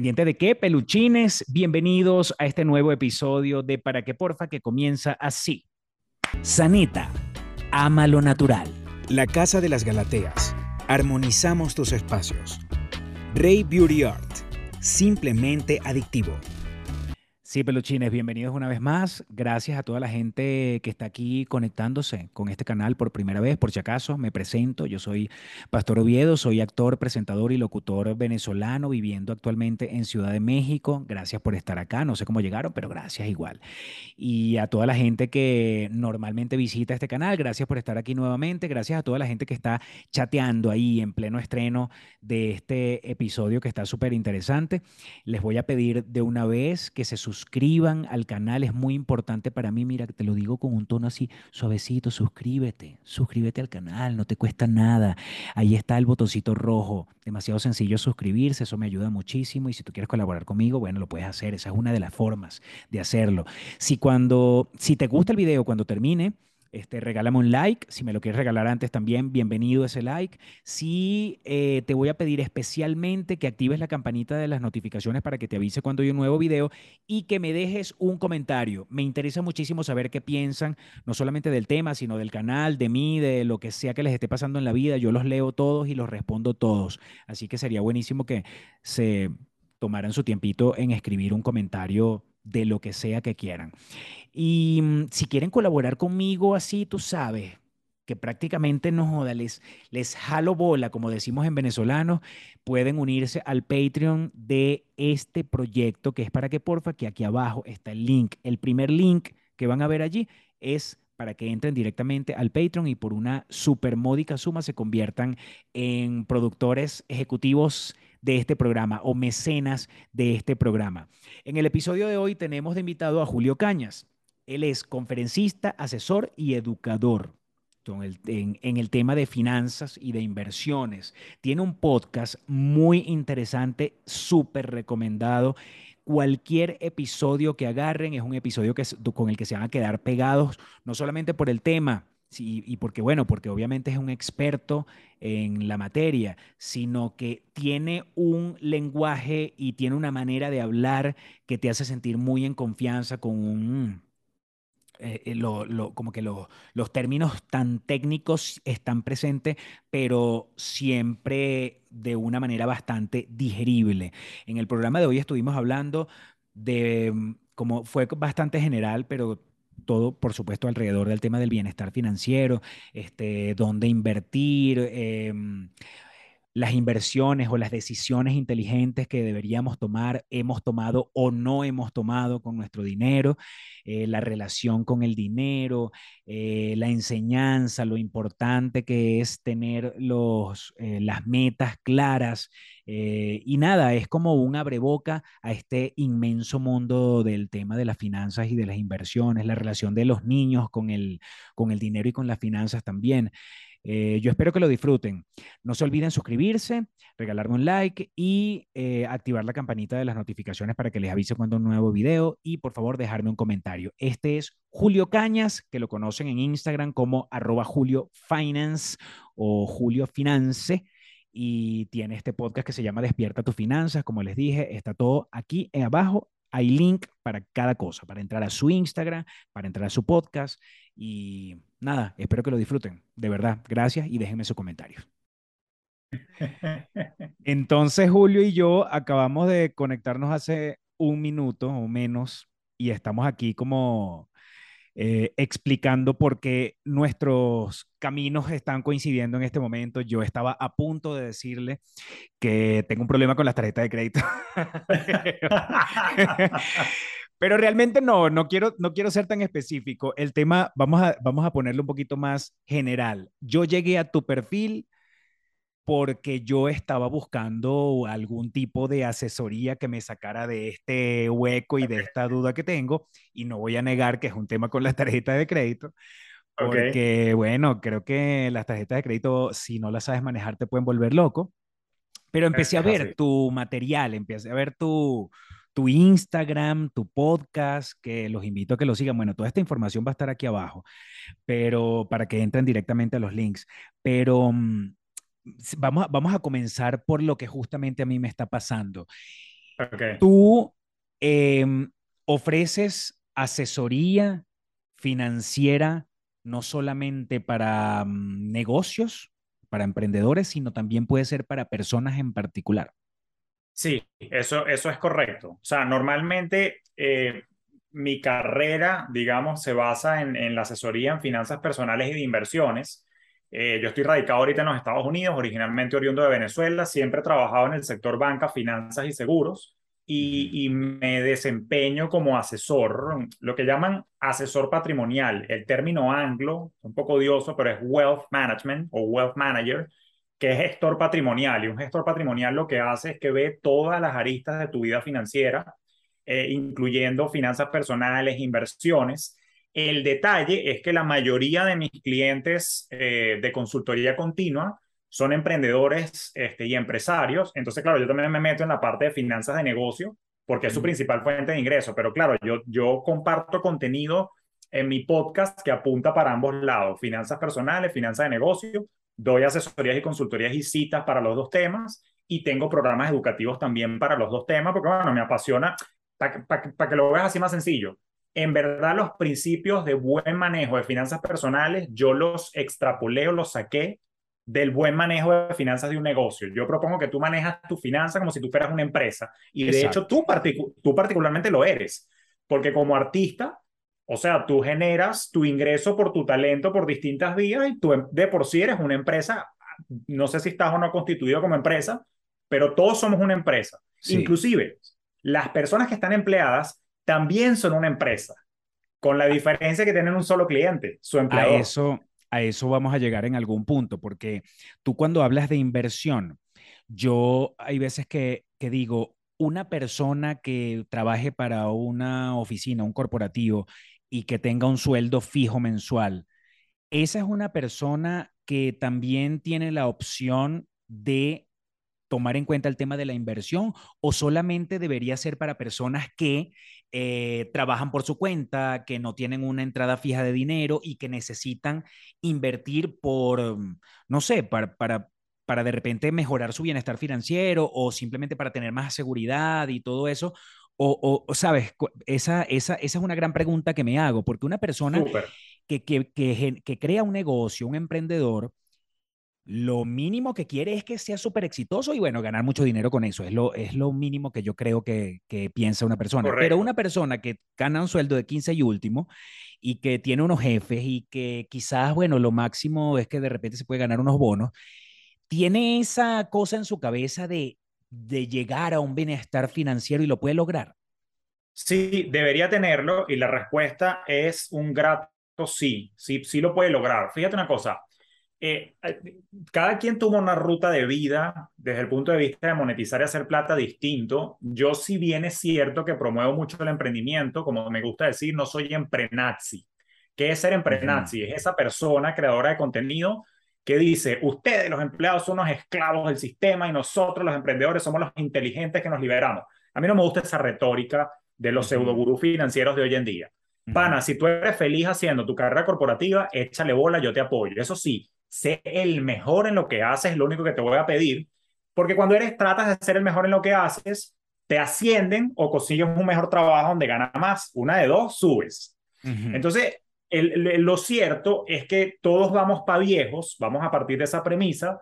Pendiente de qué, peluchines, bienvenidos a este nuevo episodio de Para que porfa que comienza así. Sanita, ama lo natural. La Casa de las Galateas. Armonizamos tus espacios. Rey Beauty Art. Simplemente adictivo. Sí, peluchines, bienvenidos una vez más. Gracias a toda la gente que está aquí conectándose con este canal por primera vez. Por si acaso, me presento. Yo soy Pastor Oviedo, soy actor, presentador y locutor venezolano viviendo actualmente en Ciudad de México. Gracias por estar acá. No sé cómo llegaron, pero gracias igual. Y a toda la gente que normalmente visita este canal, gracias por estar aquí nuevamente. Gracias a toda la gente que está chateando ahí en pleno estreno de este episodio que está súper interesante. Les voy a pedir de una vez que se suscriban suscriban al canal, es muy importante para mí. Mira, te lo digo con un tono así suavecito, suscríbete, suscríbete al canal, no te cuesta nada. Ahí está el botoncito rojo, demasiado sencillo suscribirse, eso me ayuda muchísimo y si tú quieres colaborar conmigo, bueno, lo puedes hacer, esa es una de las formas de hacerlo. Si cuando, si te gusta el video cuando termine, este, regálame un like. Si me lo quieres regalar antes también, bienvenido ese like. Sí, eh, te voy a pedir especialmente que actives la campanita de las notificaciones para que te avise cuando hay un nuevo video y que me dejes un comentario. Me interesa muchísimo saber qué piensan, no solamente del tema, sino del canal, de mí, de lo que sea que les esté pasando en la vida. Yo los leo todos y los respondo todos. Así que sería buenísimo que se tomaran su tiempito en escribir un comentario de lo que sea que quieran. Y mm, si quieren colaborar conmigo así, tú sabes que prácticamente no joda, les, les jalo bola, como decimos en venezolano, pueden unirse al Patreon de este proyecto que es para que porfa, que aquí abajo está el link. El primer link que van a ver allí es para que entren directamente al Patreon y por una super módica suma se conviertan en productores ejecutivos de este programa o mecenas de este programa. En el episodio de hoy tenemos de invitado a Julio Cañas. Él es conferencista, asesor y educador en, el tema de finanzas y de inversiones. Tiene un podcast muy interesante, súper recomendado. Cualquier episodio que agarren es un episodio que, con el que se van a quedar pegados, no solamente por el tema, Sí, y porque, bueno, porque obviamente es un experto en la materia, sino que tiene un lenguaje y tiene una manera de hablar que te hace sentir muy en confianza con un... Eh, eh, lo, como que los términos tan técnicos están presentes, pero siempre de una manera bastante digerible. En el programa de hoy estuvimos hablando de, mm, como fue bastante general, pero todo, por supuesto, alrededor del tema del bienestar financiero, este, dónde invertir, em, las inversiones o las decisiones inteligentes que deberíamos tomar, hemos tomado o no hemos tomado con nuestro dinero, eh, la relación con el dinero, eh, la enseñanza, lo importante que es tener los, eh, las metas claras. y nada, es como un abreboca a este inmenso mundo del tema de las finanzas y de las inversiones, la relación de los niños con el, con el dinero y con las finanzas también. Eh, yo espero que lo disfruten. No se olviden suscribirse, regalarme un like y eh, activar la campanita de las notificaciones para que les avise cuando un nuevo video y por favor dejarme un comentario. Este es Julio Cañas, que lo conocen en Instagram como arroba Julio Finance o Julio Finance y tiene este podcast que se llama Despierta tus finanzas. Como les dije, está todo aquí abajo. Hay link para cada cosa, para entrar a su Instagram, para entrar a su podcast y nada, espero que lo disfruten. De verdad, gracias y déjenme sus comentarios. Entonces, Julio y yo acabamos de conectarnos hace un minuto o menos y estamos aquí como eh, explicando por qué nuestros caminos están coincidiendo en este momento. Yo estaba a punto de decirle que tengo un problema con las tarjetas de crédito. Pero realmente no, no quiero, no quiero ser tan específico. El tema, vamos a, vamos a ponerlo un poquito más general. Yo llegué a tu perfil porque yo estaba buscando algún tipo de asesoría que me sacara de este hueco y de esta duda que tengo. Y no voy a negar que es un tema con las tarjetas de crédito. Porque, bueno, creo que las tarjetas de crédito, si no las sabes manejar, te pueden volver loco. Pero empecé a ver tu material, empecé a ver tu, tu Instagram, tu podcast, que los invito a que lo sigan. Bueno, toda esta información va a estar aquí abajo, pero para que entren directamente a los links. Pero mm, vamos, a, vamos a comenzar por lo que justamente a mí me está pasando. Okay. Tú em, ofreces asesoría financiera no solamente para mm, negocios, para emprendedores, sino también puede ser para personas en particular. Sí, eso, eso es correcto. O sea, normalmente eh, mi carrera, digamos, se basa en, en, la asesoría en finanzas personales y de inversiones. Eh, yo estoy radicado ahorita en los Estados Unidos, originalmente oriundo de Venezuela, siempre he trabajado en el sector banca, finanzas y seguros y, me desempeño como asesor, lo que llaman asesor patrimonial. El término anglo, un poco odioso, pero es wealth management o wealth manager, que es gestor patrimonial. Y un gestor patrimonial lo que hace es que ve todas las aristas de tu vida financiera, eh, incluyendo finanzas personales, inversiones. El detalle es que la mayoría de mis clientes eh, de consultoría continua son emprendedores este, y empresarios. Entonces, claro, yo también me meto en la parte de finanzas de negocio porque es su principal fuente de ingreso. Pero claro, yo, yo comparto contenido en mi podcast que apunta para ambos lados, finanzas personales, finanzas de negocio. Doy asesorías y consultorías y citas para los dos temas y tengo programas educativos también para los dos temas porque, bueno, me apasiona. Para que lo veas así más sencillo, en verdad los principios de buen manejo de finanzas personales, yo los extrapolé o los saqué del buen manejo de finanzas de un negocio. Yo propongo que tú manejas tu finanza como si tú fueras una empresa. Y de hecho, tú, tú particularmente lo eres. Porque como artista, o sea, tú generas tu ingreso por tu talento por distintas vías y tú de por sí eres una empresa. No sé si estás o no constituido como empresa, pero todos somos una empresa. Inclusive, las personas que están empleadas también son una empresa, con la diferencia que tienen un solo cliente, su empleador. A eso, a eso vamos a llegar en algún punto, porque tú cuando hablas de inversión, yo hay veces que, que digo, una persona que trabaje para una oficina, un corporativo y que tenga un sueldo fijo mensual, esa es una persona que también tiene la opción de tomar en cuenta el tema de la inversión o solamente debería ser para personas que eh, trabajan por su cuenta, que no tienen una entrada fija de dinero y que necesitan invertir por, no sé, para, para, para de repente mejorar su bienestar financiero o simplemente para tener más seguridad y todo eso. O, o sabes, esa, esa, esa es una gran pregunta que me hago, porque una persona que, que, que, que crea un negocio, un emprendedor, lo mínimo que quiere es que sea súper exitoso y bueno, ganar mucho dinero con eso. Es lo, es lo mínimo que yo creo que, que piensa una persona. Pero una persona que gana un sueldo de 15 y último y que tiene unos jefes y que quizás, bueno, lo máximo es que de repente se puede ganar unos bonos, tiene esa cosa en su cabeza de, de llegar a un bienestar financiero y lo puede lograr. Sí, debería tenerlo y la respuesta es un grato sí, sí, sí lo puede lograr. Fíjate una cosa, eh, cada quien tuvo una ruta de vida desde el punto de vista de monetizar y hacer plata distinto. Yo, si bien es cierto que promuevo mucho el emprendimiento, como me gusta decir, no soy emprenazi. ¿Qué es ser emprenazi? Es esa persona creadora de contenido que dice, ustedes los empleados son unos esclavos del sistema y nosotros los emprendedores somos los inteligentes que nos liberamos. A mí no me gusta esa retórica de los uh financieros de hoy en día. Pana, si tú eres feliz haciendo tu carrera corporativa, échale bola, yo te apoyo. Eso sí, sé el mejor en lo que haces, es lo único que te voy a pedir, porque cuando eres, tratas de ser el mejor en lo que haces, te ascienden o consigues un mejor trabajo donde ganas más. Una de dos, subes. Entonces, lo cierto es que todos vamos para viejos, vamos a partir de esa premisa,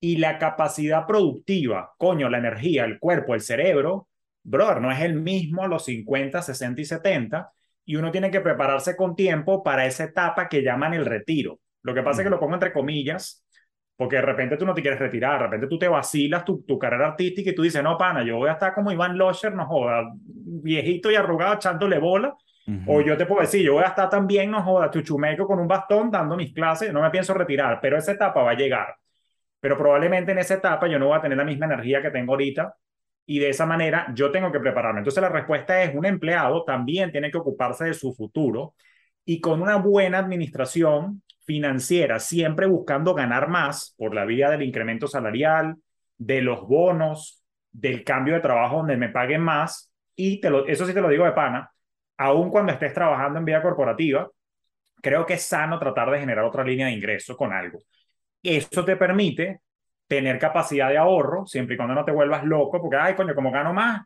y la capacidad productiva, coño, la energía, el cuerpo, el cerebro, brother, no es el mismo a los 50, 60 y 70, y uno tiene que prepararse con tiempo para esa etapa que llaman el retiro. Lo que pasa es que lo pongo entre comillas, porque de repente tú no te quieres retirar, de repente tú te vacilas tu, tu carrera artística y tú dices, no, pana, yo voy a estar como Iván Losher, no joda, viejito y arrugado echándole bola. O yo te puedo decir, yo voy a estar también, no joda, chuchumeco con un bastón dando mis clases, no me pienso retirar, pero esa etapa va a llegar. Pero probablemente en esa etapa yo no voy a tener la misma energía que tengo ahorita y de esa manera yo tengo que prepararme. Entonces la respuesta es, un empleado también tiene que ocuparse de su futuro y con una buena administración financiera, siempre buscando ganar más por la vía del incremento salarial, de los bonos, del cambio de trabajo donde me paguen más. Y te lo, eso sí te lo digo de pana, aun cuando estés trabajando en vía corporativa, creo que es sano tratar de generar otra línea de ingreso con algo. Eso te permite tener capacidad de ahorro, siempre y cuando no te vuelvas loco, porque, ay, coño, como gano más,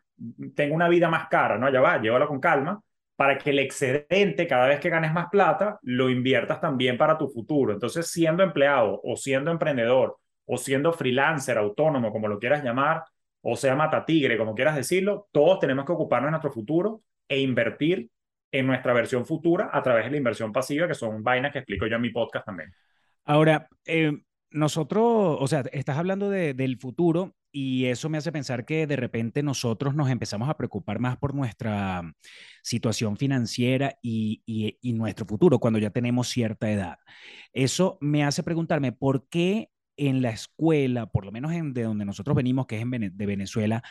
tengo una vida más cara, ¿no? Ya va, llévalo con calma, para que el excedente, cada vez que ganes más plata, lo inviertas también para tu futuro. Entonces, siendo empleado o siendo emprendedor o siendo freelancer, autónomo, como lo quieras llamar, o sea, mata tigre, como quieras decirlo, todos tenemos que ocuparnos de nuestro futuro e invertir en nuestra versión futura a través de la inversión pasiva, que son vainas que explico yo en mi podcast también. Ahora, eh, nosotros, o sea, estás hablando de, del futuro y eso me hace pensar que de repente nosotros nos empezamos a preocupar más por nuestra situación financiera y, y, y nuestro futuro cuando ya tenemos cierta edad. Eso me hace preguntarme por qué en la escuela, por lo menos en, de donde nosotros venimos, que es en, de Venezuela,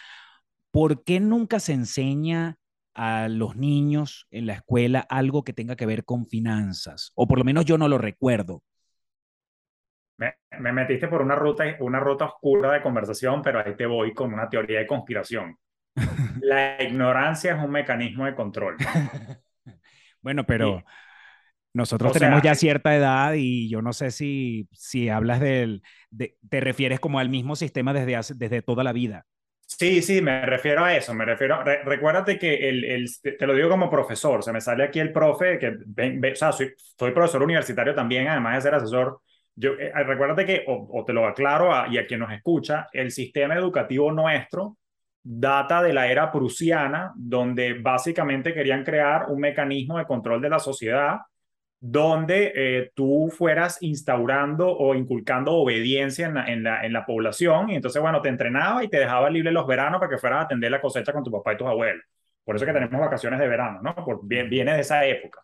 ¿por qué nunca se enseña a los niños en la escuela algo que tenga que ver con finanzas? O por lo menos yo no lo recuerdo. Me, me, metiste por una ruta, una ruta oscura de conversación, pero ahí te voy con una teoría de conspiración. La ignorancia es un mecanismo de control. bueno, pero... Nosotros o tenemos sea, ya cierta edad y yo no sé si, si hablas del, de, te refieres como al mismo sistema desde, hace, desde toda la vida. Sí, sí, me refiero a eso, me refiero, re, recuérdate que el, el, te lo digo como profesor, se me sale aquí el profe, que o sea, soy, profesor universitario también, además de ser asesor, yo, eh, recuérdate que, o, o, te lo aclaro a, y a quien nos escucha, el sistema educativo nuestro data de la era prusiana, donde básicamente querían crear un mecanismo de control de la sociedad donde eh, tú fueras instaurando o inculcando obediencia en la, en, la, en la población y entonces, bueno, te entrenaba y te dejaba libre los veranos para que fueras a atender la cosecha con tu papá y tus abuelos. Por eso que tenemos vacaciones de verano, ¿no? Por, viene de esa época.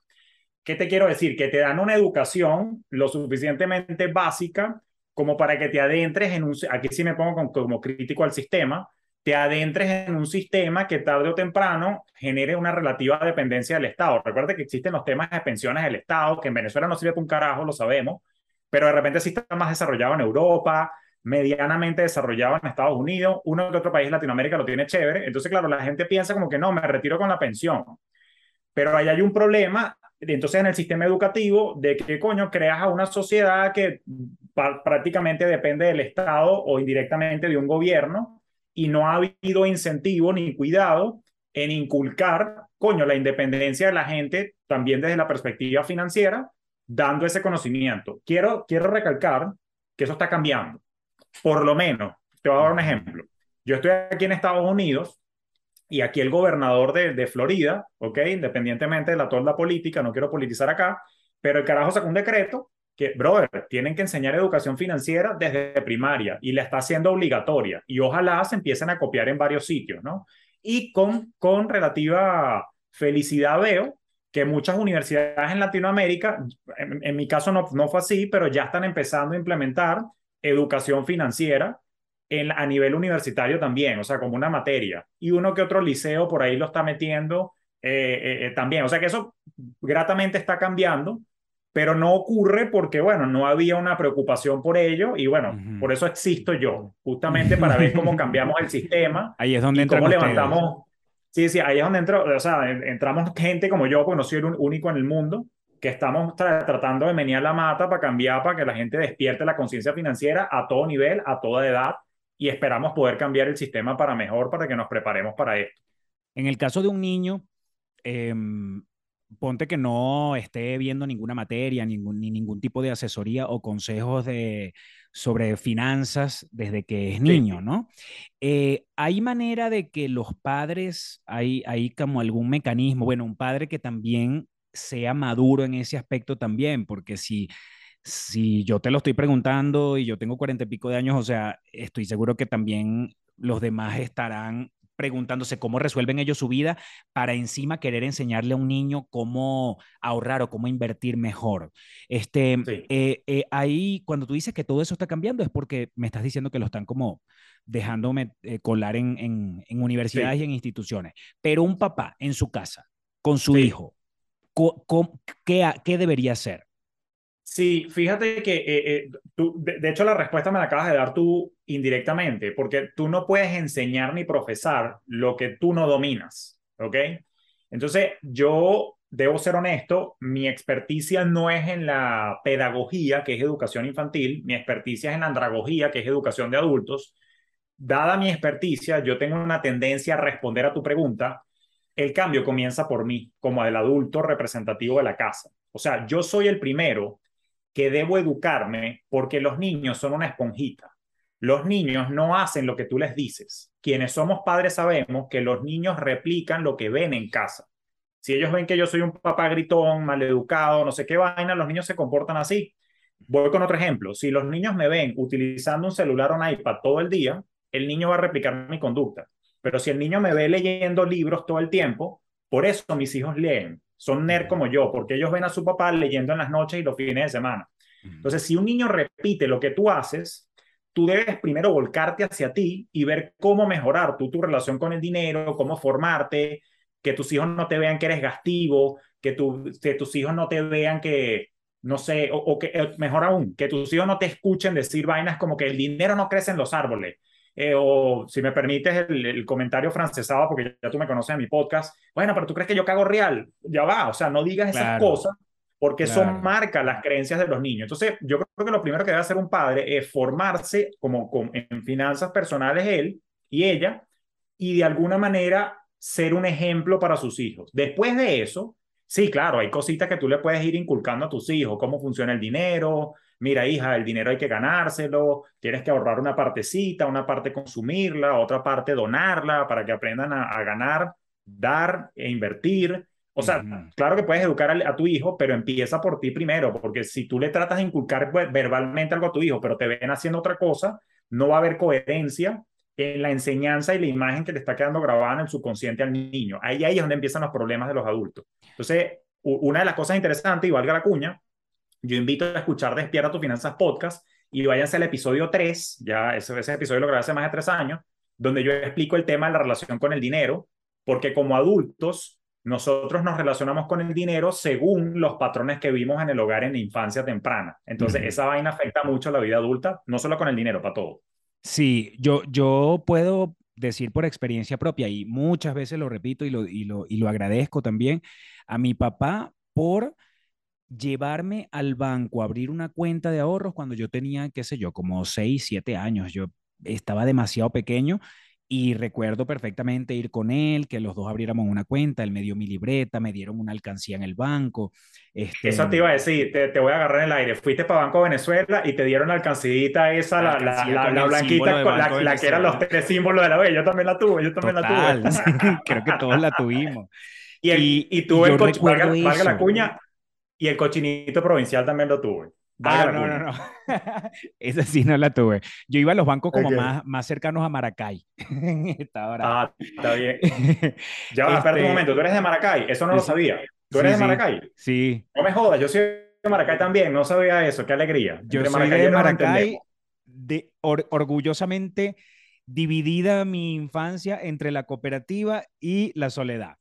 ¿Qué te quiero decir? Que te dan una educación lo suficientemente básica como para que te adentres en un... Aquí sí me pongo como, como crítico al sistema, te adentres en un sistema que tarde o temprano genere una relativa dependencia del Estado. Recuerda que existen los temas de pensiones del Estado, que en Venezuela no sirve para un carajo, lo sabemos, pero de repente sí está más desarrollado en Europa, medianamente desarrollado en Estados Unidos, uno que otro país de Latinoamérica lo tiene chévere. Entonces, claro, la gente piensa como que no, me retiro con la pensión. Pero ahí hay un problema, entonces en el sistema educativo, de que coño creas a una sociedad que prácticamente depende del Estado o indirectamente de un gobierno y no ha habido incentivo ni cuidado en inculcar, coño, la independencia de la gente también desde la perspectiva financiera, dando ese conocimiento. Quiero, quiero recalcar que eso está cambiando. Por lo menos, te voy a dar un ejemplo. Yo estoy aquí en Estados Unidos y aquí el gobernador de, Florida, ¿ok? Independientemente de la torda política, no quiero politizar acá, pero el carajo sacó un decreto que, brother, tienen que enseñar educación financiera desde primaria y la está haciendo obligatoria y ojalá se empiecen a copiar en varios sitios, ¿no? Y con, con relativa felicidad veo que muchas universidades en Latinoamérica, en, mi caso no, no fue así, pero ya están empezando a implementar educación financiera en, a nivel universitario también, o sea, como una materia. Y uno que otro liceo por ahí lo está metiendo eh, eh, eh, también. O sea que eso gratamente está cambiando pero no ocurre porque, bueno, no había una preocupación por ello y, bueno, uh -huh. por eso existo yo, justamente para ver cómo cambiamos el sistema. Ahí es donde y cómo levantamos. Sí, sí, ahí es donde entro, o sea, entramos gente como yo, porque no soy el único en el mundo, que estamos tra tratando de menear la mata para cambiar, para que la gente despierte la conciencia financiera a todo nivel, a toda edad, y esperamos poder cambiar el sistema para mejor, para que nos preparemos para esto. En el caso de un niño, eh, ponte que no esté viendo ninguna materia, ningún, ni ningún tipo de asesoría o consejos de, sobre finanzas desde que es niño, sí. ¿no? Eh, ¿Hay manera de que los padres, hay, hay como algún mecanismo, bueno, un padre que también sea maduro en ese aspecto también, porque si, si yo te lo estoy preguntando y yo tengo cuarenta y pico de años, o sea, estoy seguro que también los demás estarán preguntándose cómo resuelven ellos su vida para encima querer enseñarle a un niño cómo ahorrar o cómo invertir mejor. Este, sí. eh, eh, ahí, cuando tú dices que todo eso está cambiando, es porque me estás diciendo que lo están como dejándome eh, colar en, en, en universidades sí. y en instituciones. Pero un papá en su casa, con su sí. hijo, ¿qué, ¿qué debería hacer? Sí, fíjate que eh, eh, tú, de, de, hecho la respuesta me la acabas de dar tú indirectamente, porque tú no puedes enseñar ni profesar lo que tú no dominas, ¿ok? Entonces, yo debo ser honesto, mi experticia no es en la pedagogía, que es educación infantil, mi experticia es en la andragogía, que es educación de adultos. Dada mi experticia, yo tengo una tendencia a responder a tu pregunta. El cambio comienza por mí, como el adulto representativo de la casa. O sea, yo soy el primero que debo educarme porque los niños son una esponjita. Los niños no hacen lo que tú les dices. Quienes somos padres sabemos que los niños replican lo que ven en casa. Si ellos ven que yo soy un papá gritón, maleducado, no sé qué vaina, los niños se comportan así. Voy con otro ejemplo. Si los niños me ven utilizando un celular o un iPad todo el día, el niño va a replicar mi conducta. Pero si el niño me ve leyendo libros todo el tiempo, por eso mis hijos leen. Son nerd como yo, porque ellos ven a su papá leyendo en las noches y los fines de semana. Entonces, si un niño repite lo que tú haces, tú debes primero volcarte hacia ti y ver cómo mejorar tú tu relación con el dinero, cómo formarte, que tus hijos no te vean que eres gastivo, que, que tus hijos no te vean que, no sé, o, que eh, mejor aún, que tus hijos no te escuchen decir vainas como que el dinero no crece en los árboles. Eh, o si me permites el, comentario francesado, porque ya tú me conoces en mi podcast, bueno, pero tú crees que yo cago real, ya va, o sea, no digas esas cosas porque son marca las creencias de los niños. Entonces, yo creo que lo primero que debe hacer un padre es formarse como, en finanzas personales él y ella, y de alguna manera ser un ejemplo para sus hijos. Después de eso, sí, claro, hay cositas que tú le puedes ir inculcando a tus hijos, cómo funciona el dinero. Mira, hija, el dinero hay que ganárselo, tienes que ahorrar una partecita, una parte consumirla, otra parte donarla para que aprendan a, a ganar, dar e invertir. O sea, claro que puedes educar a, tu hijo, pero empieza por ti primero, porque si tú le tratas de inculcar verbalmente algo a tu hijo, pero te ven haciendo otra cosa, no va a haber coherencia en la enseñanza y la imagen que le está quedando grabada en el subconsciente al niño. Ahí, ahí es donde empiezan los problemas de los adultos. Entonces, una de las cosas interesantes, y valga la cuña, yo invito a escuchar Despierta tu Finanzas Podcast y váyanse al episodio 3, ya ese, ese episodio lo grabé hace más de tres años, donde yo explico el tema de la relación con el dinero, porque como adultos nosotros nos relacionamos con el dinero según los patrones que vimos en el hogar en la infancia temprana. Entonces, esa vaina afecta mucho a la vida adulta, no solo con el dinero, para todo. Sí, yo, yo puedo decir por experiencia propia y muchas veces lo repito y lo, y lo, y lo agradezco también a mi papá por llevarme al banco a abrir una cuenta de ahorros cuando yo tenía, qué sé yo, como 6, 7 años. Yo estaba demasiado pequeño y recuerdo perfectamente ir con él, que los dos abriéramos una cuenta, él me dio mi libreta, me dieron una alcancía en el banco. Este... Eso te iba a decir, te, te, voy a agarrar en el aire. Fuiste para Banco Venezuela y te dieron la esa, la, la, la, blanquita, la, que eran los tres símbolos de la B. Yo también la tuve, yo también la tuve. Creo que todos la tuvimos. Y, el, y, y tuve el coche, valga la cuña, y el cochinito provincial también lo tuve. Ah, no, no, no. Esa sí no la tuve. Yo iba a los bancos como más, más cercanos a Maracay. Ah, está bien. Ya, va, espera un este, momento. ¿Tú eres de Maracay? Eso no lo sabía. ¿Tú eres de Maracay? Sí. No me jodas, yo soy de Maracay también. No sabía eso. Qué alegría. Yo soy de Maracay, de, orgullosamente dividida mi infancia entre la cooperativa y la soledad.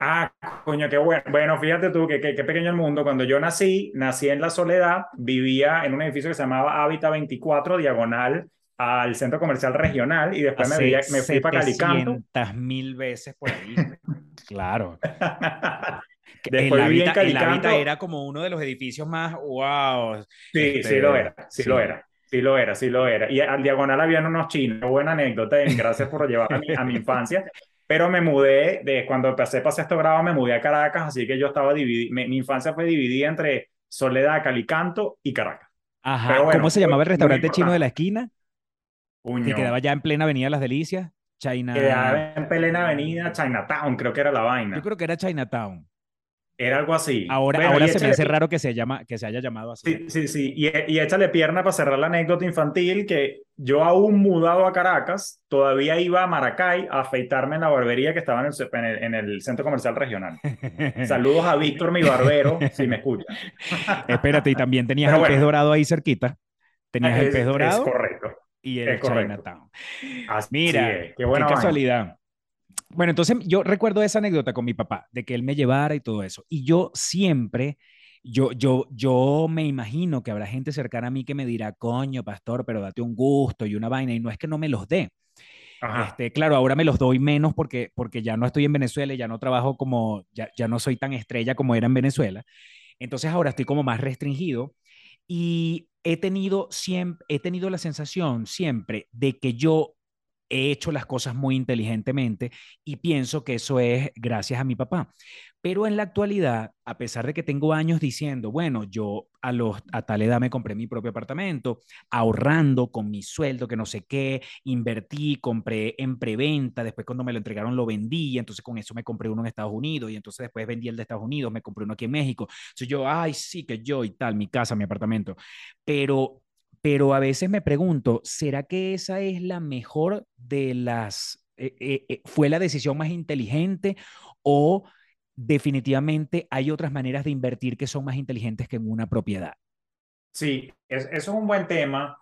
Ah, coño, qué bueno. Bueno, fíjate tú, que, qué pequeño el mundo. Cuando yo nací, nací en La Soledad, vivía en un edificio que se llamaba Hábitat 24, diagonal al centro comercial regional, y después me, me, fui para Calicanto. mil veces por ahí. claro. después el, Hábitat, el era como uno de los edificios más, wow. Sí, sí lo era, sí, lo era. Sí lo era, sí lo era. Y al diagonal habían unos chinos. Buena anécdota. Gracias por llevar a mi infancia. Pero me mudé, de cuando empecé para sexto grado, me mudé a Caracas, así que yo estaba dividido, mi, infancia fue dividida entre Soledad, Calicanto y Caracas. Ajá, ¿cómo se llamaba el restaurante chino de la esquina? Que quedaba ya en plena Avenida Las Delicias. China... Quedaba en plena Avenida Chinatown, creo que era la vaina. Yo creo que era Chinatown. Era algo así. Ahora, ahora se me hace raro que se, llama, que se haya llamado así. Sí, sí, sí. Y, y échale pierna para cerrar la anécdota infantil que yo aún mudado a Caracas, todavía iba a Maracay a afeitarme en la barbería que estaba en el, en el, centro comercial regional. Saludos a Víctor, mi barbero, si me escucha. Espérate, y también tenías el pez dorado ahí cerquita. Tenías el pez dorado. Es correcto. Y el Chinatown. Mira, qué, buena qué casualidad. Bueno, entonces yo recuerdo esa anécdota con mi papá, de que él me llevara y todo eso. Y yo siempre, yo, yo, yo me imagino que habrá gente cercana a mí que me dirá, coño, pastor, pero date un gusto y una vaina. Y no es que no me los dé. Este, claro, ahora me los doy menos porque, porque ya no estoy en Venezuela y ya no trabajo como, ya, ya no soy tan estrella como era en Venezuela. Entonces ahora estoy como más restringido y he tenido, siempre, he tenido la sensación siempre de que yo he hecho las cosas muy inteligentemente y pienso que eso es gracias a mi papá. Pero en la actualidad, a pesar de que tengo años diciendo, bueno, yo a, tal edad me compré mi propio apartamento, ahorrando con mi sueldo, que no sé qué, invertí, compré en preventa, después cuando me lo entregaron lo vendí, entonces con eso me compré uno en Estados Unidos y entonces después vendí el de Estados Unidos, me compré uno aquí en México. Entonces yo, ay, sí, que yo y tal, mi casa, mi apartamento. Pero pero a veces me pregunto, ¿será que esa es la mejor de las, eh, eh, eh, fue la decisión más inteligente o definitivamente hay otras maneras de invertir que son más inteligentes que en una propiedad? Sí, es, eso es un buen tema.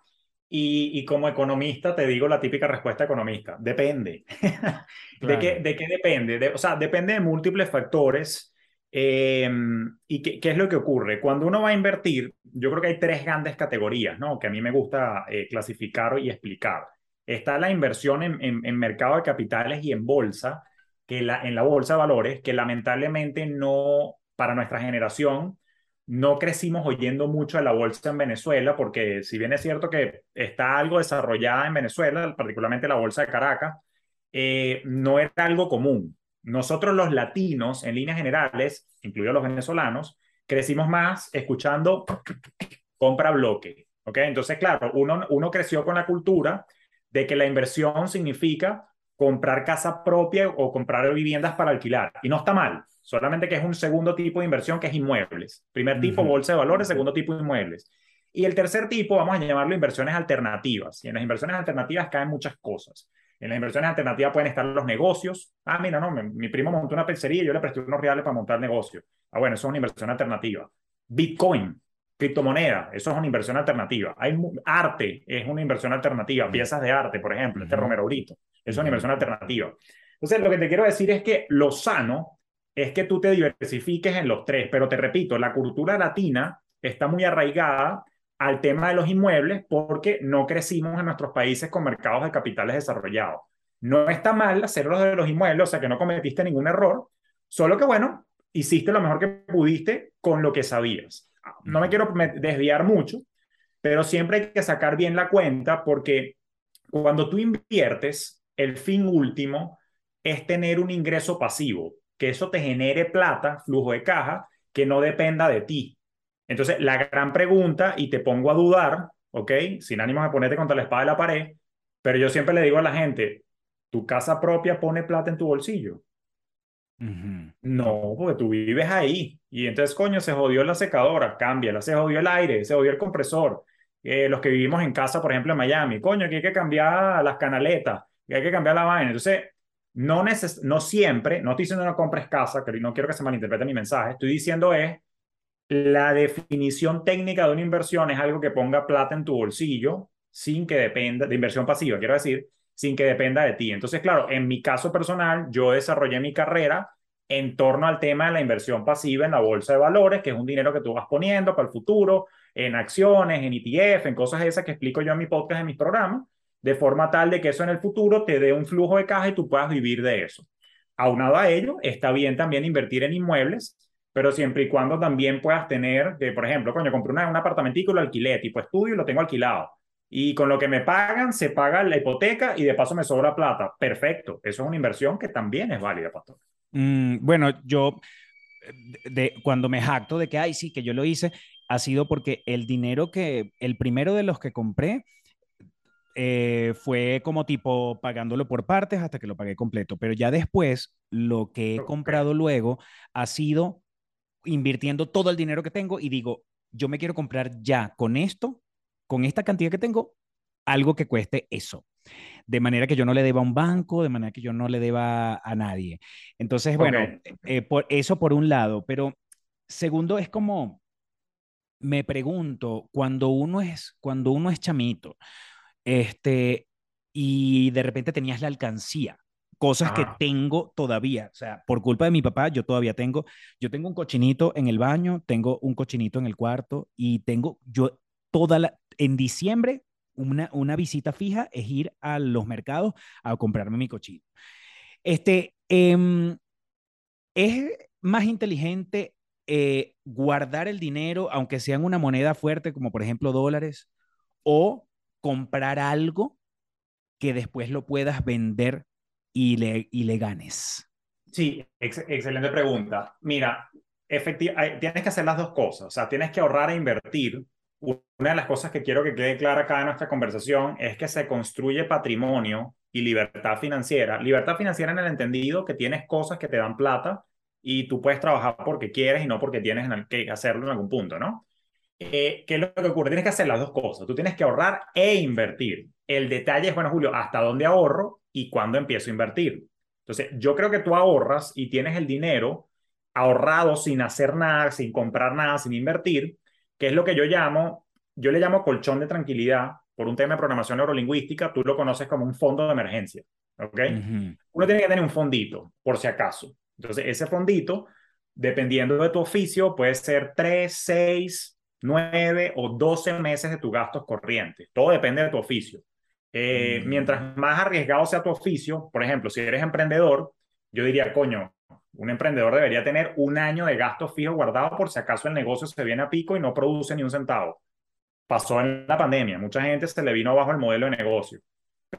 Y, y, como economista te digo la típica respuesta economista, depende. ¿De, qué, ¿De qué depende? o sea, depende de múltiples factores Em, ¿Y qué, es lo que ocurre? Cuando uno va a invertir, yo creo que hay tres grandes categorías, ¿no? Que a mí me gusta eh, clasificar y explicar. Está la inversión en, en, mercado de capitales y en bolsa, que en la bolsa de valores, que lamentablemente no, para nuestra generación, no crecimos oyendo mucho de la bolsa en Venezuela, porque si bien es cierto que está algo desarrollada en Venezuela, particularmente la bolsa de Caracas, eh, no es algo común. Nosotros los latinos, en líneas generales, incluidos los venezolanos, crecimos más escuchando compra bloque. ¿ok? Entonces, claro, uno, uno creció con la cultura de que la inversión significa comprar casa propia o comprar viviendas para alquilar. Y no está mal, solamente que es un segundo tipo de inversión que es inmuebles. Primer tipo, bolsa de valores, segundo tipo, inmuebles. Y el tercer tipo, vamos a llamarlo inversiones alternativas. Y en las inversiones alternativas caen muchas cosas. En las inversiones alternativas pueden estar los negocios. Ah, mira, no, mi, primo montó una pizzería y yo le presté unos reales para montar negocio. Ah, bueno, eso es una inversión alternativa. Bitcoin, criptomoneda, eso es una inversión alternativa. Hay arte, es una inversión alternativa. Piezas de arte, por ejemplo, este Romero Brito, es una inversión alternativa. Entonces, lo que te quiero decir es que lo sano es que tú te diversifiques en los tres, pero te repito, la cultura latina está muy arraigada al tema de los inmuebles porque no crecimos en nuestros países con mercados de capitales desarrollados. No está mal hacerlo de los inmuebles, o sea que no cometiste ningún error, solo que bueno, hiciste lo mejor que pudiste con lo que sabías. No me quiero desviar mucho, pero siempre hay que sacar bien la cuenta porque cuando tú inviertes, el fin último es tener un ingreso pasivo, que eso te genere plata, flujo de caja, que no dependa de ti. Entonces, la gran pregunta, y te pongo a dudar, ¿ok? Sin ánimo de ponerte contra la espada de la pared, pero yo siempre le digo a la gente, ¿tu casa propia pone plata en tu bolsillo? No, porque tú vives ahí. Y entonces, coño, se jodió la secadora, cámbiala, se jodió el aire, se jodió el compresor. Eh, los que vivimos en casa, por ejemplo, en Miami, coño, que hay que cambiar las canaletas, que hay que cambiar la vaina. Entonces, no, no siempre, no estoy diciendo no compres casa, que no quiero que se malinterprete mi mensaje, estoy diciendo es la definición técnica de una inversión es algo que ponga plata en tu bolsillo sin que dependa, de inversión pasiva, quiero decir, sin que dependa de ti. Entonces, claro, en mi caso personal, yo desarrollé mi carrera en torno al tema de la inversión pasiva en la bolsa de valores, que es un dinero que tú vas poniendo para el futuro, en acciones, en ETF, en cosas esas que explico yo en mi podcast, en mis programas, de forma tal de que eso en el futuro te dé un flujo de caja y tú puedas vivir de eso. Aunado a ello, está bien también invertir en inmuebles, pero siempre y cuando también puedas tener, que, por ejemplo, coño, compré un apartamentico y lo alquilé, tipo estudio y lo tengo alquilado. Y con lo que me pagan, se paga la hipoteca y de paso me sobra plata. Perfecto. Eso es una inversión que también es válida, pastor. Mm, bueno, yo, de, cuando me jacto de que, ay, sí, que yo lo hice, ha sido porque el dinero que, el primero de los que compré, eh, fue como tipo pagándolo por partes hasta que lo pagué completo. Pero ya después, lo que he comprado luego ha sido invirtiendo todo el dinero que tengo y digo, yo me quiero comprar ya con esto, con esta cantidad que tengo, algo que cueste eso. De manera que yo no le deba a un banco, de manera que yo no le deba a nadie. Entonces, bueno, eh, por eso por un lado, pero segundo es como, me pregunto, cuando uno es, cuando uno es chamito, este, y de repente tenías la alcancía, cosas que tengo todavía, o sea, por culpa de mi papá, yo todavía tengo, yo tengo un cochinito en el baño, tengo un cochinito en el cuarto y tengo yo toda la, en diciembre una, una visita fija es ir a los mercados a comprarme mi cochino. Este, em, es más inteligente eh, guardar el dinero, aunque sea en una moneda fuerte, como por ejemplo dólares, o comprar algo que después lo puedas vender y le, y le ganes. Sí, excelente pregunta. Mira, tienes que hacer las dos cosas, o sea, tienes que ahorrar e invertir. Una de las cosas que quiero que quede clara acá en nuestra conversación es que se construye patrimonio y libertad financiera. Libertad financiera en el entendido que tienes cosas que te dan plata y tú puedes trabajar porque quieres y no porque tienes que hacerlo en algún punto, ¿no? Eh, ¿Qué es lo que ocurre? Tienes que hacer las dos cosas. Tú tienes que ahorrar e invertir. El detalle es, bueno, Julio, ¿hasta dónde ahorro y cuándo empiezo a invertir? Entonces, yo creo que tú ahorras y tienes el dinero ahorrado sin hacer nada, sin comprar nada, sin invertir, que es lo que yo llamo, yo le llamo colchón de tranquilidad por un tema de programación neurolingüística, tú lo conoces como un fondo de emergencia, ¿ok? Uno tiene que tener un fondito, por si acaso. Entonces, ese fondito, dependiendo de tu oficio, puede ser 3, 6, 9 o 12 meses de tus gastos corrientes. Todo depende de tu oficio. Eh, mm. Mientras más arriesgado sea tu oficio, por ejemplo, si eres emprendedor, yo diría, coño, un emprendedor debería tener un año de gastos fijos guardados por si acaso el negocio se viene a pico y no produce ni un centavo. Pasó en la pandemia, mucha gente se le vino abajo el modelo de negocio.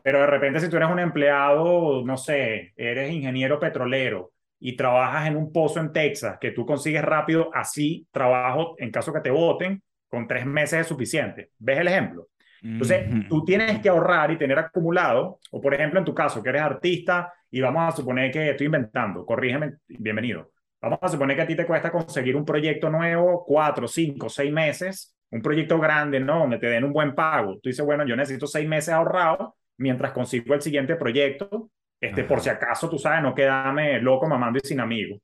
Pero de repente si tú eres un empleado, no sé, eres ingeniero petrolero y trabajas en un pozo en Texas, que tú consigues rápido así trabajo en caso que te voten, con tres meses es suficiente. ¿Ves el ejemplo? Entonces, tú tienes que ahorrar y tener acumulado, o por ejemplo, en tu caso, que eres artista y vamos a suponer que estoy inventando, corrígeme, bienvenido. Vamos a suponer que a ti te cuesta conseguir un proyecto nuevo, cuatro, cinco, seis meses, un proyecto grande, ¿no? Donde te den un buen pago. Tú dices, bueno, yo necesito seis meses ahorrado mientras consigo el siguiente proyecto, este, por si acaso, tú sabes, no quedarme loco mamando y sin amigos.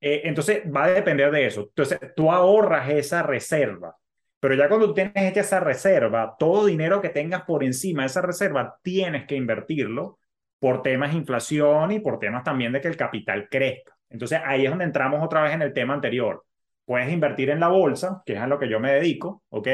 Eh, entonces, va a depender de eso. Entonces, tú ahorras esa reserva. Pero ya cuando tienes esa reserva, todo dinero que tengas por encima de esa reserva, tienes que invertirlo por temas de inflación y por temas también de que el capital crezca. Entonces ahí es donde entramos otra vez en el tema anterior. Puedes invertir en la bolsa, que es a lo que yo me dedico, ¿ok?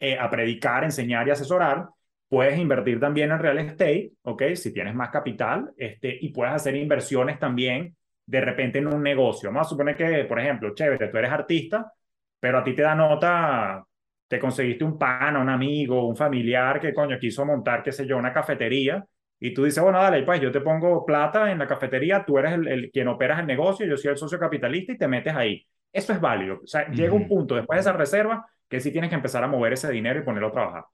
Eh, a predicar, enseñar y asesorar. Puedes invertir también en real estate, ¿ok? Si tienes más capital, este, y puedes hacer inversiones también de repente en un negocio. Vamos a suponer que, por ejemplo, chévere, tú eres artista, pero a ti te da nota te conseguiste un pana, un amigo, un familiar que coño quiso montar, qué sé yo, una cafetería y tú dices, bueno, dale, pues yo te pongo plata en la cafetería, tú eres el, quien operas el negocio, yo soy el socio capitalista y te metes ahí. Eso es válido. O sea, llega un punto después de esa reserva que sí tienes que empezar a mover ese dinero y ponerlo a trabajar.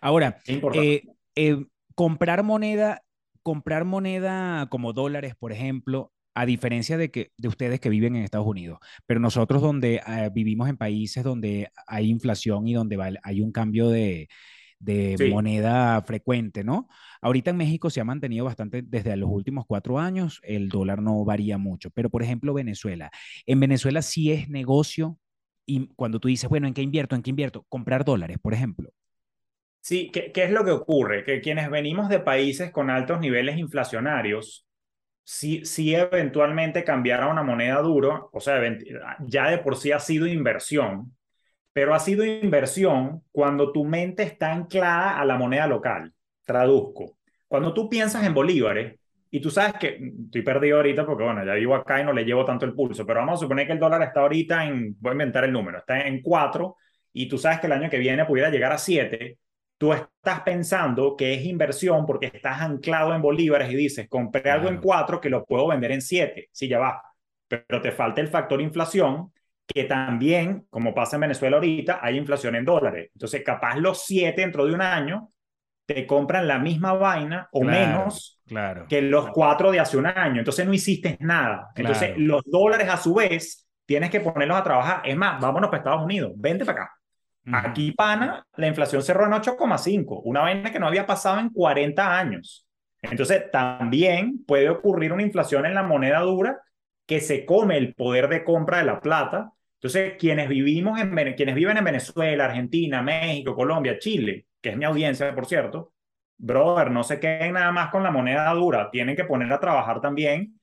Ahora, eh, eh, comprar moneda, comprar moneda como dólares, por ejemplo, a diferencia de, que, de ustedes que viven en Estados Unidos, pero nosotros donde eh, vivimos en países donde hay inflación y donde hay un cambio de, moneda frecuente, ¿no? Ahorita en México se ha mantenido bastante desde los últimos cuatro años, el dólar no varía mucho, pero por ejemplo Venezuela, en Venezuela sí es negocio y cuando tú dices, bueno, ¿en qué invierto? ¿En qué invierto? Comprar dólares, por ejemplo. Sí, ¿qué, qué es lo que ocurre? Que quienes venimos de países con altos niveles inflacionarios, si, si eventualmente cambiara una moneda duro, o sea, ya de por sí ha sido inversión, pero ha sido inversión cuando tu mente está anclada a la moneda local. Traduzco. Cuando tú piensas en bolívares, y tú sabes que estoy perdido ahorita porque, bueno, ya vivo acá y no le llevo tanto el pulso, pero vamos a suponer que el dólar está ahorita en, voy a inventar el número, está en 4 y tú sabes que el año que viene pudiera llegar a 7 tú estás pensando que es inversión porque estás anclado en bolívares y dices, compré algo en cuatro que lo puedo vender en siete, si ya va. Pero te falta el factor inflación, que también, como pasa en Venezuela ahorita, hay inflación en dólares. Entonces, capaz los siete dentro de un año te compran la misma vaina o menos claro. que los cuatro de hace un año. Entonces, no hiciste nada. Entonces, los dólares a su vez tienes que ponerlos a trabajar. Es más, vámonos para Estados Unidos, vente para acá. Aquí, pana, la inflación cerró en 8,5, una vaina que no había pasado en 40 años. Entonces, también puede ocurrir una inflación en la moneda dura que se come el poder de compra de la plata. Entonces, quienes, vivimos en, quienes viven en Venezuela, Argentina, México, Colombia, Chile, que es mi audiencia, por cierto, brother, no se queden nada más con la moneda dura, tienen que poner a trabajar también.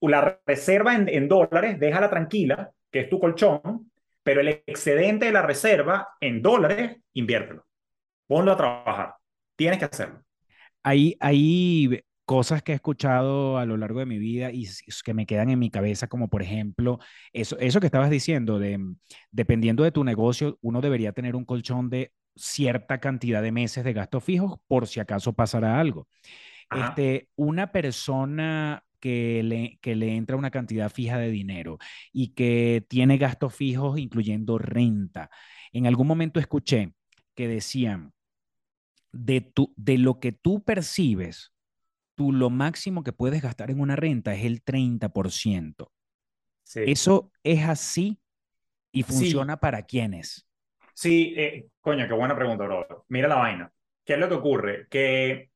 La reserva en, en dólares, déjala tranquila, que es tu colchón, pero el excedente de la reserva en dólares, inviértelo. Ponlo a trabajar. Tienes que hacerlo. Hay, hay cosas que he escuchado a lo largo de mi vida y que me quedan en mi cabeza, como por ejemplo, eso, eso que estabas diciendo, de dependiendo de tu negocio, uno debería tener un colchón de cierta cantidad de meses de gastos fijos por si acaso pasará algo. Este, una persona que le, que le entra una cantidad fija de dinero y que tiene gastos fijos incluyendo renta. En algún momento escuché que decían, de, tu, de lo que tú percibes, tú lo máximo que puedes gastar en una renta es el 30%. ¿Eso es así y funciona para quiénes? Sí, eh, coño, qué buena pregunta, bro. Mira la vaina. ¿Qué es lo que ocurre? Que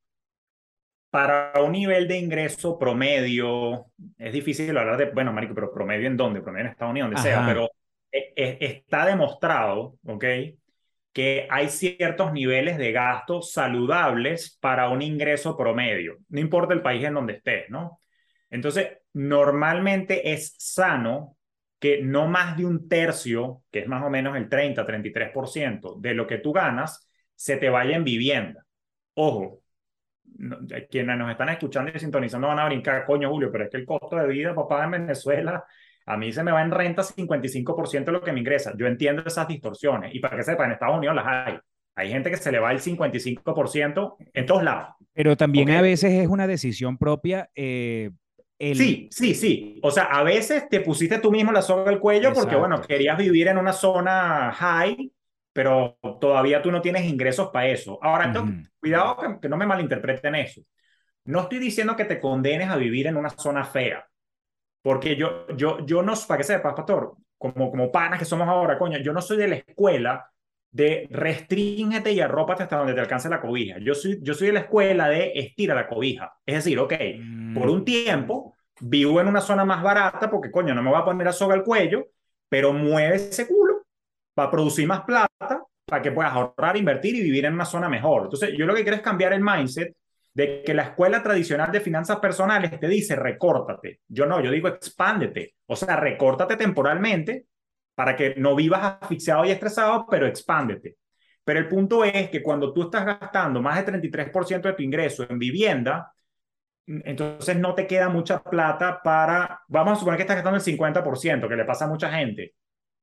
para un nivel de ingreso promedio, es difícil hablar de, bueno, Marico, pero promedio en dónde, promedio en Estados Unidos, donde sea, pero eh, eh, está demostrado, ¿ok? que hay ciertos niveles de gasto saludables para un ingreso promedio, no importa el país en donde estés, ¿no? Entonces, normalmente es sano que no más de un tercio, que es más o menos el 30, 33% de lo que tú ganas, se te vaya en vivienda. Ojo, quienes nos están escuchando y sintonizando van a brincar, coño Julio, pero es que el costo de vida, papá, en Venezuela a mí se me va en renta 55% de lo que me ingresa. Yo entiendo esas distorsiones. Y para que sepa, en Estados Unidos las hay. Hay gente que se le va el 55% en todos lados. Pero también a veces es una decisión propia. Eh, sí, sí, sí. O sea, a veces te pusiste tú mismo la soga al cuello porque, bueno, querías vivir en una zona high, pero todavía tú no tienes ingresos para eso. Ahora, cuidado que, que no me malinterpreten eso. No estoy diciendo que te condenes a vivir en una zona fea. Porque yo, yo, yo no, para que sepas, pastor, como, como panas que somos ahora, coño, yo no soy de la escuela de restríngete y arrópate hasta donde te alcance la cobija. Yo soy, yo soy de la escuela de estira la cobija. Es decir, ok, por un mm. tiempo vivo en una zona más barata porque, coño, no me voy a poner a soga al cuello, pero mueve ese culo para producir más plata, para que puedas ahorrar, invertir y vivir en una zona mejor. Entonces, yo lo que quiero es cambiar el mindset de que la escuela tradicional de finanzas personales te dice recórtate. Yo no, yo digo expándete. O sea, recórtate temporalmente para que no vivas asfixiado y estresado, pero expándete. Pero el punto es que cuando tú estás gastando más del 33% de tu ingreso en vivienda, entonces no te queda mucha plata para, vamos a suponer que estás gastando el 50%, que le pasa a mucha gente.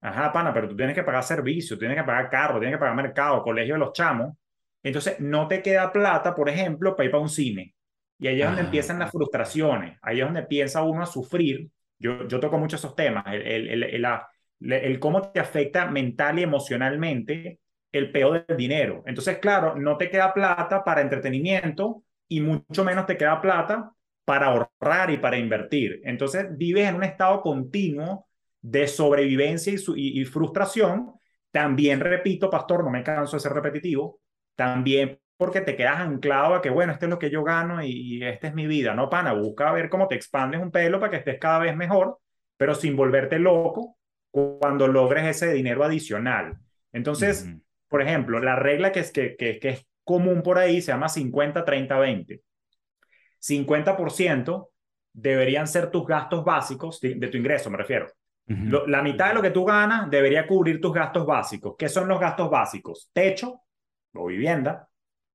Ajá, pana, pero tú tienes que pagar servicios, tienes que pagar carro, tienes que pagar mercado, colegio de los chamos. Entonces, no te queda plata, por ejemplo, para ir para un cine. Y ahí es donde ah. empiezan las frustraciones, ahí es donde piensa uno a sufrir. Yo, yo toco mucho esos temas, el, el, el, el, cómo te afecta mental y emocionalmente el peor del dinero. Entonces, claro, no te queda plata para entretenimiento y mucho menos te queda plata para ahorrar y para invertir. Entonces, vives en un estado continuo de sobrevivencia y, y frustración. También repito, pastor, no me canso de ser repetitivo, también porque te quedas anclado a que, bueno, esto es lo que yo gano y, esta es mi vida, ¿no, pana? Busca ver cómo te expandes un pelo para que estés cada vez mejor, pero sin volverte loco cuando logres ese dinero adicional. Entonces, por ejemplo, la regla que es, que, que, es común por ahí se llama 50-30-20. 50% deberían ser tus gastos básicos de, tu ingreso, me refiero. La mitad de lo que tú ganas debería cubrir tus gastos básicos. ¿Qué son los gastos básicos? Techo, o vivienda,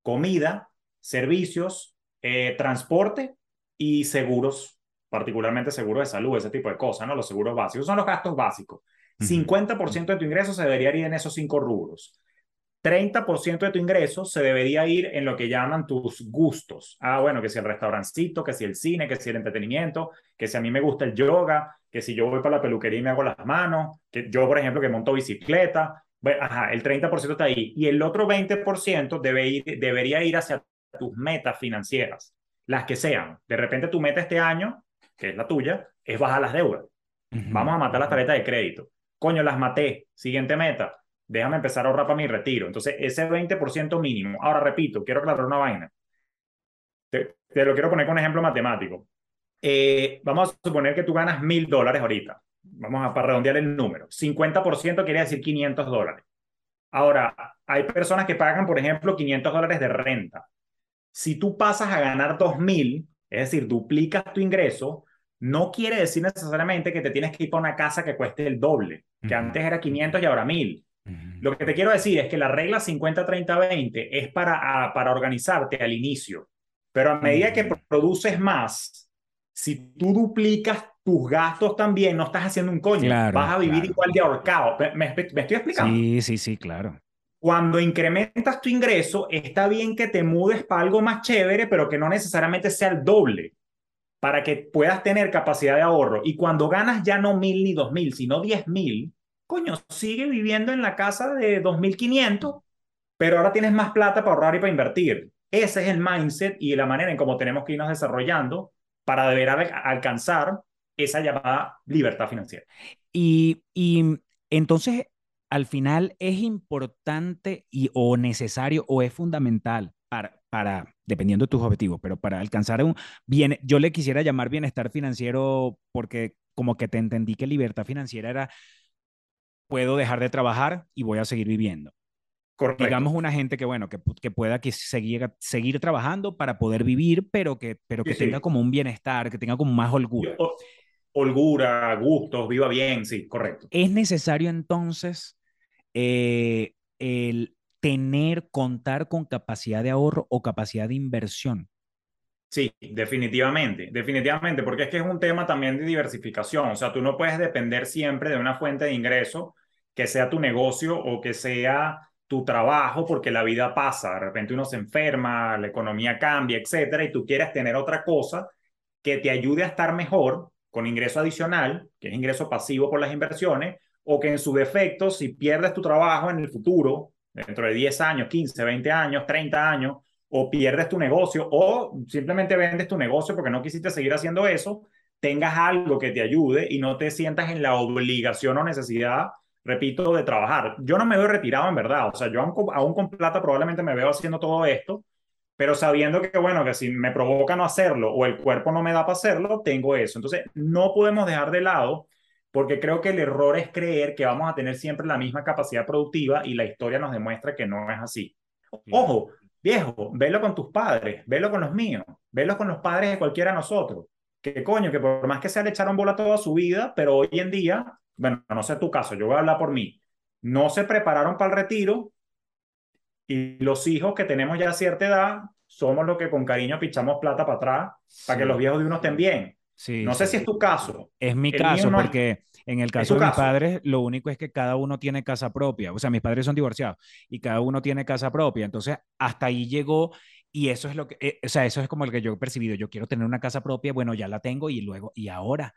comida, servicios, eh, transporte y seguros, particularmente seguros de salud, ese tipo de cosas, ¿no? Los seguros básicos son los gastos básicos. 50% de tu ingreso se debería ir en esos cinco rubros. 30% de tu ingreso se debería ir en lo que llaman tus gustos. Ah, bueno, que si el restaurancito, que si el cine, que si el entretenimiento, que si a mí me gusta el yoga, que si yo voy para la peluquería y me hago las manos, que yo, por ejemplo, que monto bicicleta, ajá, el 30% está ahí. Y el otro 20% debe ir, debería ir hacia tus metas financieras, las que sean. De repente tu meta este año, que es la tuya, es bajar las deudas. Vamos a matar las tarjetas de crédito. Coño, las maté. Siguiente meta. Déjame empezar a ahorrar para mi retiro. Entonces, ese 20% mínimo. Ahora, repito, quiero aclarar una vaina. Te, lo quiero poner con un ejemplo matemático. Eh, vamos a suponer que tú ganas mil dólares ahorita vamos a para redondear el número, 50% quiere decir 500 dólares. Ahora, hay personas que pagan, por ejemplo, 500 dólares de renta. Si tú pasas a ganar 2.000, es decir, duplicas tu ingreso, no quiere decir necesariamente que te tienes que ir para una casa que cueste el doble, que antes era 500 y ahora 1.000. Lo que te quiero decir es que la regla 50-30-20 es para, para organizarte al inicio, pero a medida que produces más, si tú duplicas tus gastos también, no estás haciendo un coño, vas a vivir igual de ahorcado. ¿Me, estoy explicando? Sí, sí, sí, claro. Cuando incrementas tu ingreso, está bien que te mudes para algo más chévere, pero que no necesariamente sea el doble, para que puedas tener capacidad de ahorro. Y cuando ganas ya no mil ni dos mil, sino diez mil, coño, sigue viviendo en la casa de 2.500, pero ahora tienes más plata para ahorrar y para invertir. Ese es el mindset y la manera en cómo tenemos que irnos desarrollando para deber alcanzar esa llamada libertad financiera. Y, y entonces, al final, es importante y, o necesario o es fundamental para, para, dependiendo de tus objetivos, pero para alcanzar un bien, yo le quisiera llamar bienestar financiero porque como que te entendí que libertad financiera era puedo dejar de trabajar y voy a seguir viviendo. Correcto. Digamos una gente que, bueno, que, que pueda que seguir, seguir trabajando para poder vivir, pero que, pero que tenga como un bienestar, que tenga como más holgura. holgura, gustos, viva bien, sí, correcto. Es necesario entonces eh, el tener, contar con capacidad de ahorro o capacidad de inversión. Sí, definitivamente, definitivamente, porque es que es un tema también de diversificación, o sea, tú no puedes depender siempre de una fuente de ingreso que sea tu negocio o que sea tu trabajo, porque la vida pasa, de repente uno se enferma, la economía cambia, etcétera, y tú quieres tener otra cosa que te ayude a estar mejor con ingreso adicional, que es ingreso pasivo por las inversiones, o que en su defecto, si pierdes tu trabajo en el futuro, dentro de 10 años, 15, 20 años, 30 años, o pierdes tu negocio, o simplemente vendes tu negocio porque no quisiste seguir haciendo eso, tengas algo que te ayude y no te sientas en la obligación o necesidad repito, de trabajar. Yo no me veo retirado en verdad, o sea, yo aún, con plata probablemente me veo haciendo todo esto, pero sabiendo que, bueno, que si me provoca no hacerlo o el cuerpo no me da para hacerlo, tengo eso. Entonces, no podemos dejar de lado, porque creo que el error es creer que vamos a tener siempre la misma capacidad productiva y la historia nos demuestra que no es así. Ojo, viejo, velo con tus padres, velo con los míos, velo con los padres de cualquiera de nosotros. Que coño, que por más que se le echaron bola toda su vida, pero hoy en día bueno, no sé tu caso, yo voy a hablar por mí, no se prepararon para el retiro y los hijos que tenemos ya a cierta edad somos los que con cariño pichamos plata para atrás para que los viejos de uno estén bien. Sí, no sé si es tu caso. Es mi caso, porque en el caso de mis padres, lo único es que cada uno tiene casa propia. O sea, mis padres son divorciados y cada uno tiene casa propia. Entonces, hasta ahí llegó y eso es lo que, eh, o sea, eso es como el que yo he percibido. Yo quiero tener una casa propia, bueno, ya la tengo y luego, ¿y ahora?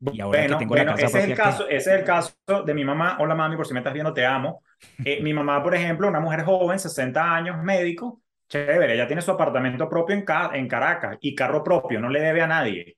Y ahora bueno, que tengo la casa ese es, el caso, ese es el caso de mi mamá. Hola mami, por si me estás viendo, te amo. Eh, mi mamá, por ejemplo, una mujer joven, 60 años, médico, chévere, ella tiene su apartamento propio en, en Caracas y carro propio, no le debe a nadie,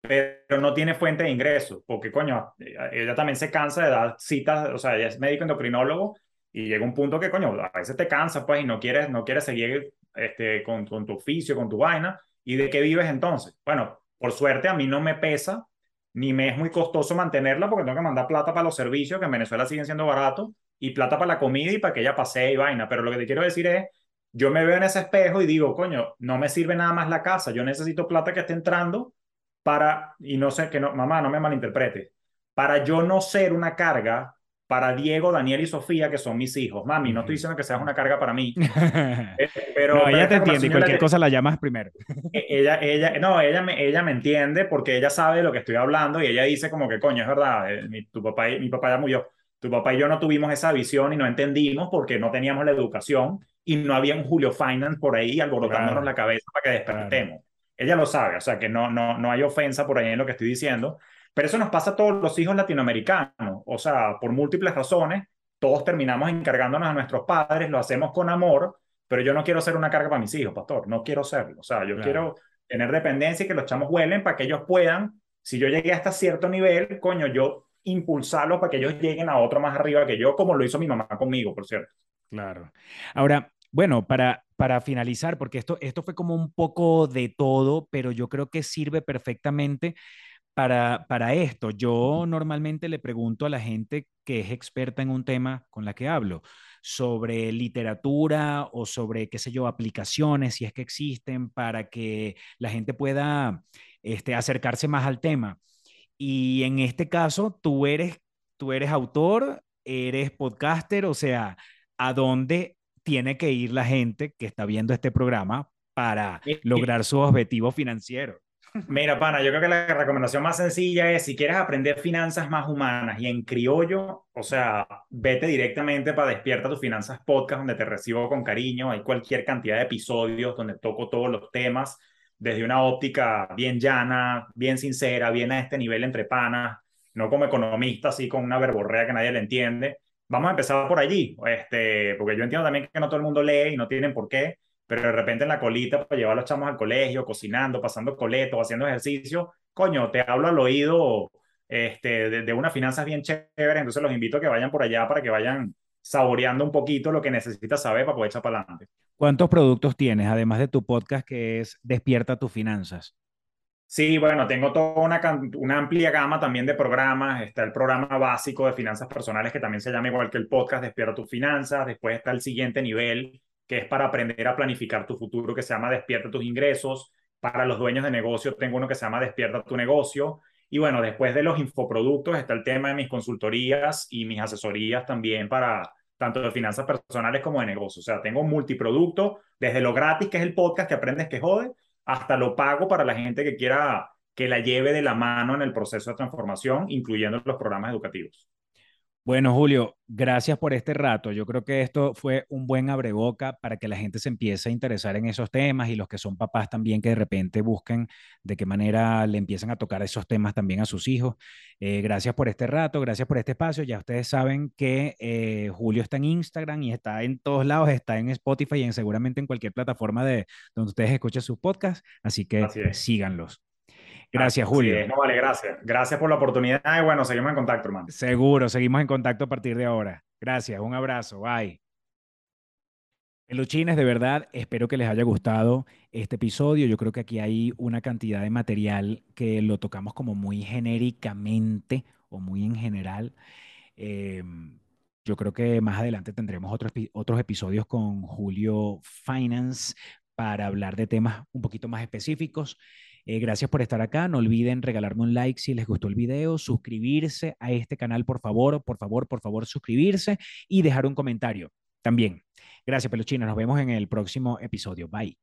pero no tiene fuente de ingreso, porque coño, ella también se cansa de dar citas, o sea, ella es médico endocrinólogo y llega un punto que coño, a veces te cansa pues y no quieres, no quieres seguir este, con, con tu oficio, con tu vaina. ¿Y de qué vives entonces? Bueno, por suerte a mí no me pesa ni me es muy costoso mantenerla porque tengo que mandar plata para los servicios, que en Venezuela siguen siendo baratos, y plata para la comida y para que ella pase y vaina. Pero lo que te quiero decir es, yo me veo en ese espejo y digo, coño, no me sirve nada más la casa, yo necesito plata que esté entrando para, y no sé, que no, mamá, no me malinterprete, para yo no ser una carga para Diego, Daniel y Sofía, que son mis hijos. Mami, no estoy diciendo que seas una carga para mí. Eh, pero, no, ella te entiende y cualquier cosa la llamas primero. E, ella, ella, no, ella me, ella me entiende porque ella sabe de lo que estoy hablando y ella dice como que, coño, es verdad, eh, mi, tu papá y, mi papá ya murió. Tu papá y yo no tuvimos esa visión y no entendimos porque no teníamos la educación y no había un Julio Finance por ahí alborotándonos la cabeza para que despertemos. Ella lo sabe, o sea que no, no, no hay ofensa por ahí en lo que estoy diciendo, pero eso nos pasa a todos los hijos latinoamericanos, o sea, por múltiples razones, todos terminamos encargándonos a nuestros padres, lo hacemos con amor, pero yo no quiero ser una carga para mis hijos, pastor, no quiero serlo, o sea, yo quiero tener dependencia y que los chamos huelen para que ellos puedan, si yo llegué hasta cierto nivel, coño, yo impulsarlos para que ellos lleguen a otro más arriba que yo, como lo hizo mi mamá conmigo, por cierto. Claro. Ahora, bueno, para, para finalizar, porque esto, esto fue como un poco de todo, pero yo creo que sirve perfectamente para, para esto, yo normalmente le pregunto a la gente que es experta en un tema con la que hablo sobre literatura o sobre, qué sé yo, aplicaciones, si es que existen, para que la gente pueda este, acercarse más al tema. Y en este caso, tú eres, tú eres autor, eres podcaster, o sea, ¿a dónde tiene que ir la gente que está viendo este programa para lograr su objetivo financiero? Mira, pana, yo creo que la recomendación más sencilla es, si quieres aprender finanzas más humanas y en criollo, o sea, vete directamente para Despierta tus Finanzas Podcast, donde te recibo con cariño. Hay cualquier cantidad de episodios donde toco todos los temas desde una óptica bien llana, bien sincera, bien a este nivel entre panas, no como economista, así con una verborrea que nadie le entiende. Vamos a empezar por allí, este, porque yo entiendo también que no todo el mundo lee y no tienen por qué, pero de repente en la colita para llevar a los chamos al colegio, cocinando, pasando coletos, haciendo ejercicio, coño, te hablo al oído este, de, de unas finanzas bien chéveres, entonces los invito a que vayan por allá para que vayan saboreando un poquito lo que necesitas saber para poder echar para adelante. ¿Cuántos productos tienes, además de tu podcast que es Despierta tus finanzas? Sí, bueno, tengo toda una, una, amplia gama también de programas. Está el programa básico de finanzas personales que también se llama igual que el podcast Despierta tus finanzas. Después está el siguiente nivel que es para aprender a planificar tu futuro que se llama Despierta tus ingresos. Para los dueños de negocio tengo uno que se llama Despierta tu negocio. Y bueno, después de los infoproductos está el tema de mis consultorías y mis asesorías también para, tanto de finanzas personales como de negocio. O sea, tengo multiproducto, desde lo gratis, que es el podcast que aprendes que jode, hasta lo pago para la gente que quiera que la lleve de la mano en el proceso de transformación, incluyendo los programas educativos. Bueno, Julio, gracias por este rato. Yo creo que esto fue un buen abreboca para que la gente se empiece a interesar en esos temas y los que son papás también que de repente busquen de qué manera le empiezan a tocar esos temas también a sus hijos. Eh, gracias por este rato, gracias por este espacio. Ya ustedes saben que eh, Julio está en Instagram y está en todos lados, está en Spotify y en seguramente en cualquier plataforma de donde ustedes escuchen sus podcasts. Así que síganlos. Gracias, Julio. no, vale, gracias. Gracias por la oportunidad y bueno, seguimos en contacto, hermano. Seguro, seguimos en contacto a partir de ahora. Gracias, un abrazo, bye. Peluchines, de verdad, espero que les haya gustado este episodio. Yo creo que aquí hay una cantidad de material que lo tocamos como muy genéricamente o muy en general. Em, yo creo que más adelante tendremos otros, otros episodios con Julio Finance para hablar de temas un poquito más específicos. Eh, gracias por estar acá. No olviden regalarme un like si les gustó el video, suscribirse a este canal, por favor, por favor, por favor, suscribirse y dejar un comentario también. Gracias, Peluchina. Nos vemos en el próximo episodio. Bye.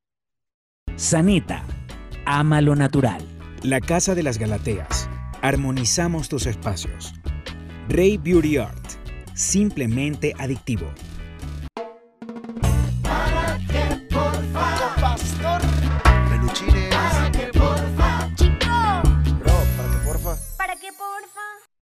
Sanita, ama lo natural. La Casa de las Galateas. Armonizamos tus espacios. Rey Beauty Art. Simplemente adictivo.